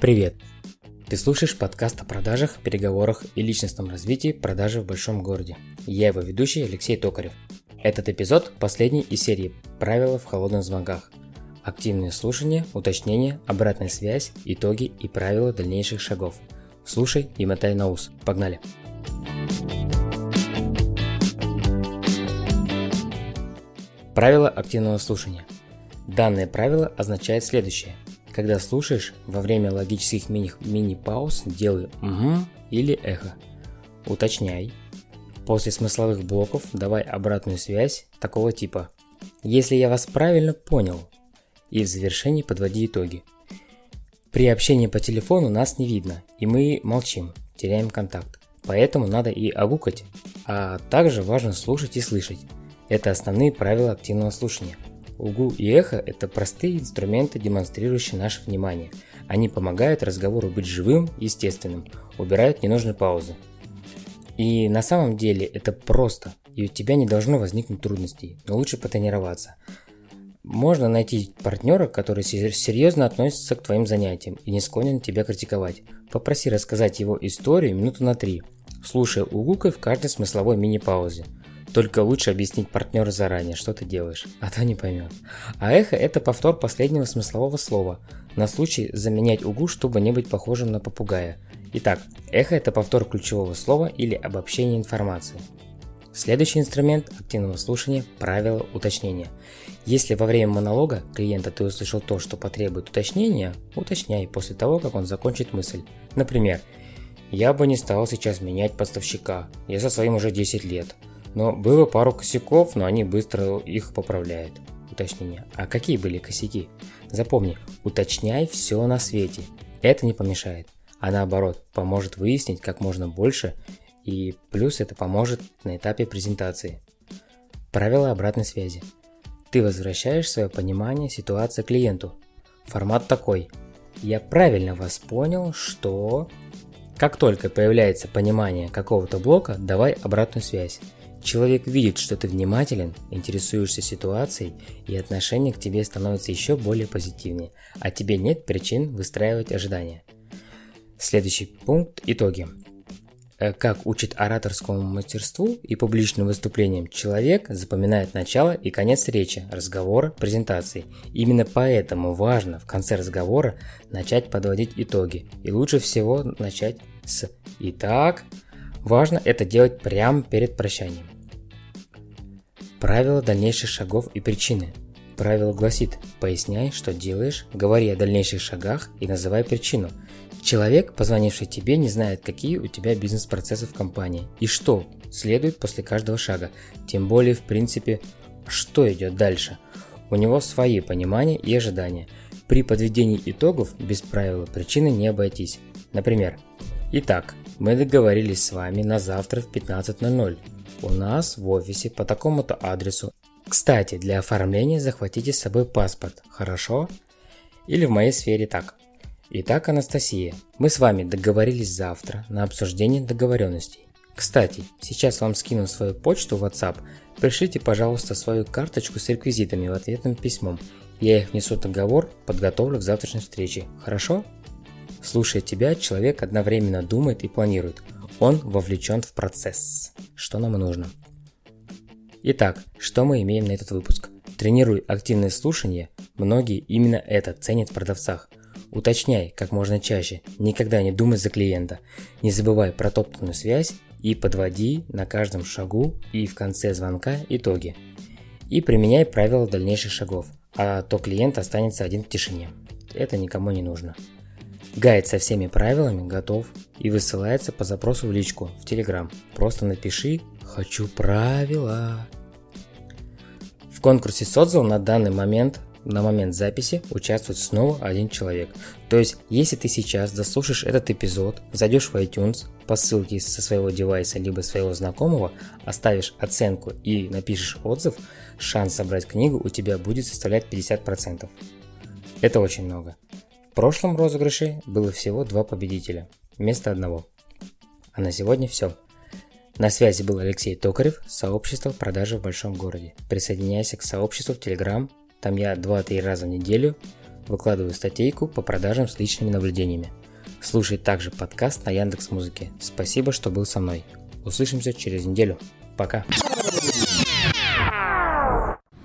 Привет! Ты слушаешь подкаст о продажах, переговорах и личностном развитии продажи в большом городе. Я его ведущий Алексей Токарев. Этот эпизод – последний из серии «Правила в холодных звонках». Активное слушание, уточнение, обратная связь, итоги и правила дальнейших шагов. Слушай и мотай на ус. Погнали! Правило активного слушания. Данное правило означает следующее – когда слушаешь, во время логических мини- мини-пауз делай «угу» или «эхо». Уточняй. После смысловых блоков давай обратную связь такого типа «Если я вас правильно понял» и в завершении подводи итоги. При общении по телефону нас не видно, и мы молчим, теряем контакт. Поэтому надо и огукать, а также важно слушать и слышать. Это основные правила активного слушания – Угу и эхо – это простые инструменты, демонстрирующие наше внимание. Они помогают разговору быть живым, естественным, убирают ненужные паузы. И на самом деле это просто, и у тебя не должно возникнуть трудностей, но лучше потренироваться. Можно найти партнера, который серьезно относится к твоим занятиям и не склонен тебя критиковать. Попроси рассказать его историю минуту на три, слушая угукой в каждой смысловой мини-паузе – только лучше объяснить партнеру заранее, что ты делаешь, а то не поймет. А эхо – это повтор последнего смыслового слова, на случай заменять угу, чтобы не быть похожим на попугая. Итак, эхо – это повтор ключевого слова или обобщение информации. Следующий инструмент активного слушания – правило уточнения. Если во время монолога клиента ты услышал то, что потребует уточнения, уточняй после того, как он закончит мысль. Например, «Я бы не стал сейчас менять поставщика, я со своим уже 10 лет, но было пару косяков, но они быстро их поправляют. Уточнение. А какие были косяки? Запомни, уточняй все на свете. Это не помешает, а наоборот, поможет выяснить как можно больше и плюс это поможет на этапе презентации. Правила обратной связи. Ты возвращаешь свое понимание ситуации клиенту. Формат такой. Я правильно вас понял, что... Как только появляется понимание какого-то блока, давай обратную связь. Человек видит, что ты внимателен, интересуешься ситуацией, и отношение к тебе становится еще более позитивнее, а тебе нет причин выстраивать ожидания. Следующий пункт – итоги. Э, как учит ораторскому мастерству и публичным выступлениям, человек запоминает начало и конец речи, разговора, презентации. Именно поэтому важно в конце разговора начать подводить итоги. И лучше всего начать с «Итак», Важно это делать прямо перед прощанием. Правило дальнейших шагов и причины. Правило гласит, поясняй, что делаешь, говори о дальнейших шагах и называй причину. Человек, позвонивший тебе, не знает, какие у тебя бизнес-процессы в компании и что следует после каждого шага, тем более, в принципе, что идет дальше. У него свои понимания и ожидания. При подведении итогов без правила причины не обойтись. Например, итак, мы договорились с вами на завтра в 15.00. У нас в офисе по такому-то адресу. Кстати, для оформления захватите с собой паспорт, хорошо? Или в моей сфере так. Итак, Анастасия, мы с вами договорились завтра на обсуждение договоренностей. Кстати, сейчас вам скину свою почту в WhatsApp. Пришлите, пожалуйста, свою карточку с реквизитами в ответном письмом. Я их внесу в договор, подготовлю к завтрашней встрече. Хорошо? Слушая тебя, человек одновременно думает и планирует. Он вовлечен в процесс. Что нам нужно. Итак, что мы имеем на этот выпуск? Тренируй активное слушание. Многие именно это ценят в продавцах. Уточняй как можно чаще, никогда не думай за клиента. Не забывай про топтанную связь и подводи на каждом шагу и в конце звонка итоги. И применяй правила дальнейших шагов, а то клиент останется один в тишине. Это никому не нужно. Гайд со всеми правилами готов и высылается по запросу в личку в Telegram. Просто напиши «Хочу правила». В конкурсе с отзывом на данный момент на момент записи участвует снова один человек. То есть, если ты сейчас заслушаешь этот эпизод, зайдешь в iTunes по ссылке со своего девайса либо своего знакомого, оставишь оценку и напишешь отзыв, шанс собрать книгу у тебя будет составлять 50%. Это очень много прошлом розыгрыше было всего два победителя, вместо одного. А на сегодня все. На связи был Алексей Токарев, сообщество продажи в большом городе. Присоединяйся к сообществу в Telegram, там я 2-3 раза в неделю выкладываю статейку по продажам с личными наблюдениями. Слушай также подкаст на Яндекс Музыке. Спасибо, что был со мной. Услышимся через неделю. Пока.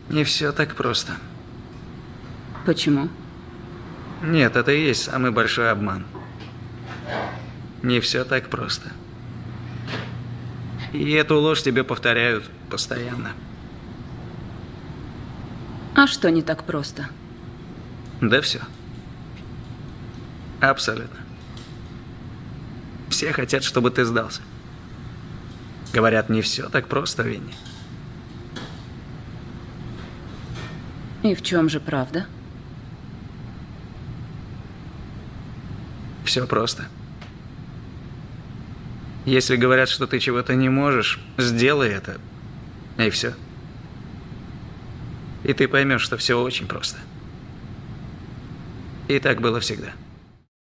Не все так просто. Почему? Нет, это и есть самый большой обман. Не все так просто. И эту ложь тебе повторяют постоянно. А что не так просто? Да все. Абсолютно. Все хотят, чтобы ты сдался. Говорят, не все так просто, Винни. И в чем же правда? Все просто. Если говорят, что ты чего-то не можешь, сделай это. И все. И ты поймешь, что все очень просто. И так было всегда.